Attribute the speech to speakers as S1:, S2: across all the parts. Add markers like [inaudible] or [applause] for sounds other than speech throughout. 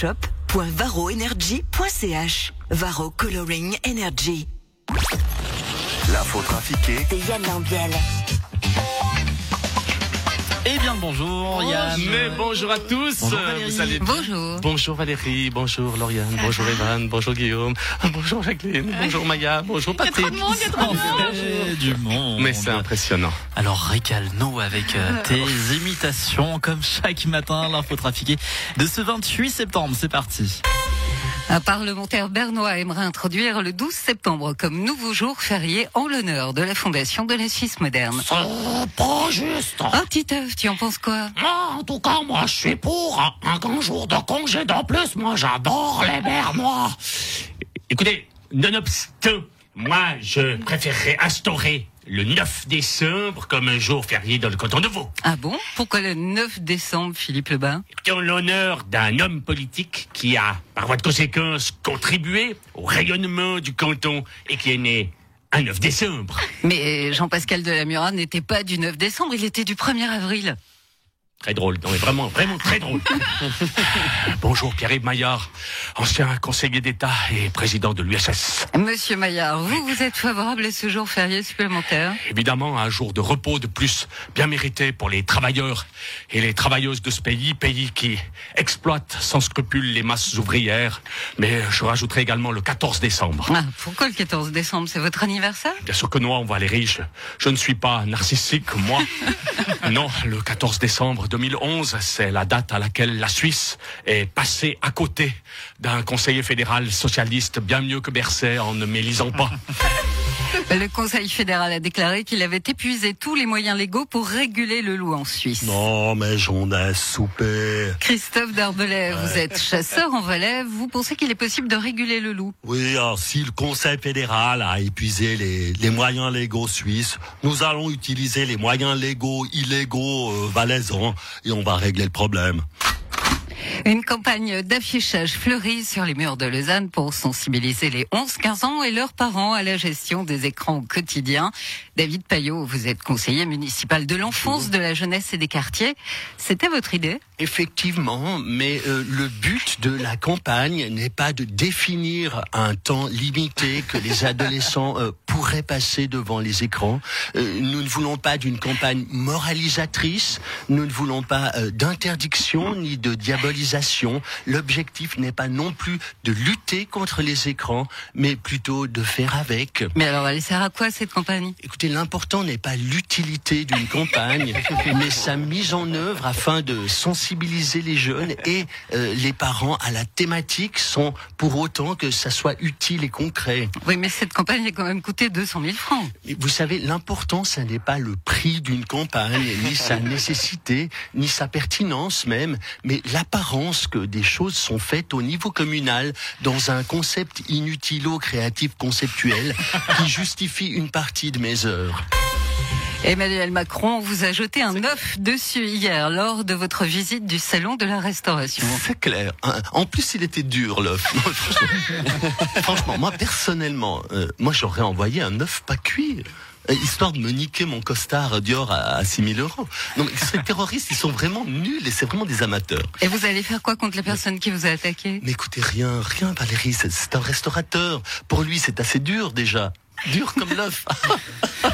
S1: shop.varoenergy.ch Varo Coloring Energy.
S2: L'info trafiquée
S1: C'est Yann Lambiel.
S3: Eh bien bonjour Yann.
S4: Mais bonjour à tous.
S3: Bonjour Valérie.
S4: Vous allez bien
S5: Bonjour.
S4: Bonjour Valérie, bonjour Lauriane, bonjour Evan, bonjour Guillaume, [laughs] bonjour Jacqueline, bonjour Maya, bonjour Patrick.
S3: En fait, du monde.
S4: Mais c'est impressionnant.
S3: Alors régale-nous avec euh, tes imitations comme chaque matin l'info trafiquée de ce 28 septembre. C'est parti.
S5: Un parlementaire bernois aimerait introduire le 12 septembre comme nouveau jour férié en l'honneur de la fondation de la Suisse moderne.
S6: C'est pas juste.
S5: Oh, Titeuf, tu en penses quoi?
S6: Moi, en tout cas, moi, je suis pour un, un grand jour de congé de plus. Moi, j'adore les Bernois.
S7: Écoutez, nonobstant, moi, je préférerais instaurer le 9 décembre comme un jour férié dans le canton de Vaud.
S5: Ah bon? Pourquoi le 9 décembre, Philippe Lebas?
S7: En l'honneur d'un homme politique qui a, par voie de conséquence, contribué au rayonnement du canton et qui est né un 9 décembre.
S5: Mais Jean-Pascal Delamura n'était pas du 9 décembre, il était du 1er avril.
S7: Très drôle, non mais vraiment, vraiment très drôle. [laughs] Bonjour Pierre-Yves Maillard, ancien conseiller d'État et président de l'USS.
S5: Monsieur Maillard, vous, vous êtes favorable à ce jour férié supplémentaire
S7: Évidemment, un jour de repos de plus, bien mérité pour les travailleurs et les travailleuses de ce pays, pays qui exploite sans scrupule les masses ouvrières. Mais je rajouterai également le 14 décembre.
S5: ah, Pourquoi le 14 décembre? C'est votre anniversaire?
S7: Bien sûr que non, on va les riches. Je ne suis pas narcissique, moi. [laughs] non, le 14 décembre 2011, c'est la date à laquelle la Suisse est passée à côté d'un conseiller fédéral socialiste bien mieux que Berset en ne mélisant pas. [laughs]
S5: Le Conseil fédéral a déclaré qu'il avait épuisé tous les moyens légaux pour réguler le loup en Suisse.
S2: Non, mais j'en ai soupé.
S5: Christophe Darbelay, vous êtes chasseur en Valais, vous pensez qu'il est possible de réguler le loup?
S2: Oui, alors si le Conseil fédéral a épuisé les, les moyens légaux suisses, nous allons utiliser les moyens légaux, illégaux, euh, valaisans, et on va régler le problème.
S5: Une campagne d'affichage fleurit sur les murs de Lausanne pour sensibiliser les 11-15 ans et leurs parents à la gestion des écrans au quotidien. David Payot, vous êtes conseiller municipal de l'enfance, de la jeunesse et des quartiers. C'était votre idée?
S8: Effectivement, mais euh, le but de la campagne n'est pas de définir un temps limité que les adolescents euh, pourraient passer devant les écrans. Euh, nous ne voulons pas d'une campagne moralisatrice, nous ne voulons pas euh, d'interdiction ni de diabolisation. L'objectif n'est pas non plus de lutter contre les écrans, mais plutôt de faire avec.
S5: Mais alors, elle sert à quoi cette campagne?
S8: Écoutez, l'important n'est pas l'utilité d'une campagne, [laughs] mais sa mise en œuvre afin de sensibiliser les jeunes et euh, les parents à la thématique sans pour autant que ça soit utile et concret.
S5: Oui, mais cette campagne a quand même coûté 200 000 francs.
S8: Mais Vous savez, l'important, ça n'est pas le prix d'une campagne, ni sa [laughs] nécessité, ni sa pertinence même, mais l'apparence que des choses sont faites au niveau communal dans un concept inutilo-créatif conceptuel qui justifie une partie de mes heures.
S5: Emmanuel Macron vous a jeté un œuf dessus hier lors de votre visite du salon de la restauration.
S8: C'est clair. En plus, il était dur l'œuf. [laughs] Franchement, moi personnellement, euh, moi j'aurais envoyé un œuf pas cuit. euh, Histoire de me niquer mon costard Dior à, à 6000 euros. Non, mais ces terroristes, ils sont vraiment nuls et c'est vraiment des amateurs.
S5: Et vous allez faire quoi contre la personne qui vous a attaqué?
S8: Mais écoutez, rien, rien, Valérie, c'est un restaurateur. Pour lui, c'est assez dur déjà. Dur comme l'œuf. [laughs]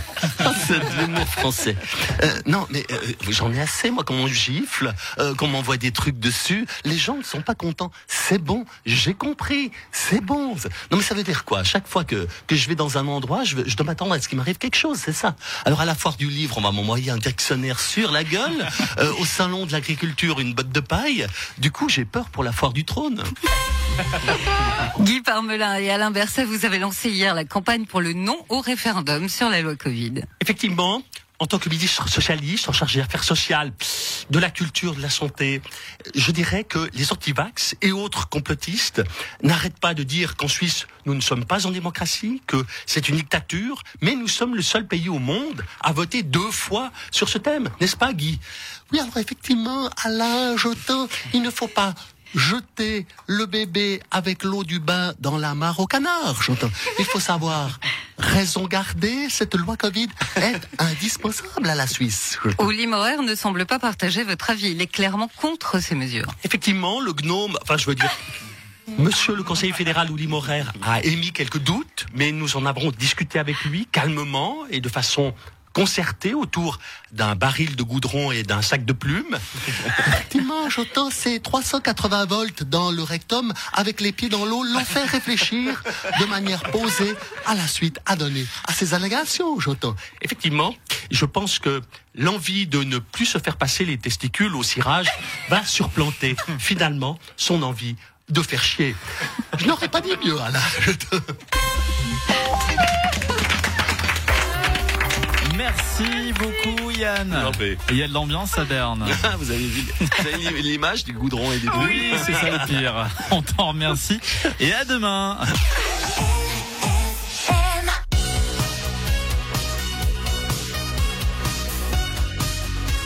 S8: c'est de l'humour français. Euh, non, mais euh, j'en ai assez, moi, qu'on me gifle, euh, qu'on m'envoie des trucs dessus. Les gens ne sont pas contents. C'est bon, j'ai compris, c'est bon. Non, mais ça veut dire quoi? Chaque fois que, que je vais dans un endroit, je, veux- je dois m'attendre à ce qu'il m'arrive quelque chose, c'est ça? Alors, à la foire du livre, on va m'envoyer un dictionnaire sur la gueule. [laughs] Euh, au salon de l'agriculture, une botte de paille. Du coup, j'ai peur pour la foire du trône.
S5: Guy Parmelin et Alain Berset, vous avez lancé hier la campagne pour le non au référendum sur la loi Covid.
S8: Effectivement, en tant que ministre socialiste, en charge des affaires sociales, de la culture, de la santé, je dirais que les antivax et autres complotistes n'arrêtent pas de dire qu'en Suisse, nous ne sommes pas en démocratie, que c'est une dictature, mais nous sommes le seul pays au monde à voter deux fois sur ce thème, n'est-ce pas Guy? Oui, alors effectivement, Alain, j'entends, il ne faut pas jeter le bébé avec l'eau du bain dans la mare au canard, j'entends. Il faut savoir
S9: raison gardée, cette loi Covid est [laughs] indispensable à la Suisse.
S5: Oli Morer ne semble pas partager votre avis. Il est clairement contre ces mesures.
S8: Effectivement, le gnome, enfin je veux dire, Monsieur le conseiller fédéral Ouli Morer a émis quelques doutes, mais nous en avons discuté avec lui calmement et de façon concertée autour d'un baril de goudron et d'un sac de plumes.
S9: Effectivement, j'entends ces 380 volts dans le rectum avec les pieds dans l'eau l'ont fait réfléchir de manière posée à la suite à donner à ces allégations, j'entends.
S8: Effectivement, je pense que l'envie de ne plus se faire passer les testicules au cirage va surplanter finalement son envie de faire chier.
S9: Je n'aurais pas dit mieux, Alain.
S3: Merci beaucoup Yann. Il y a de l'ambiance à Berne. [laughs]
S8: vous avez vu vous avez vu l'image du goudron et des
S3: Oui, c'est ça le pire. On t'en remercie et à demain.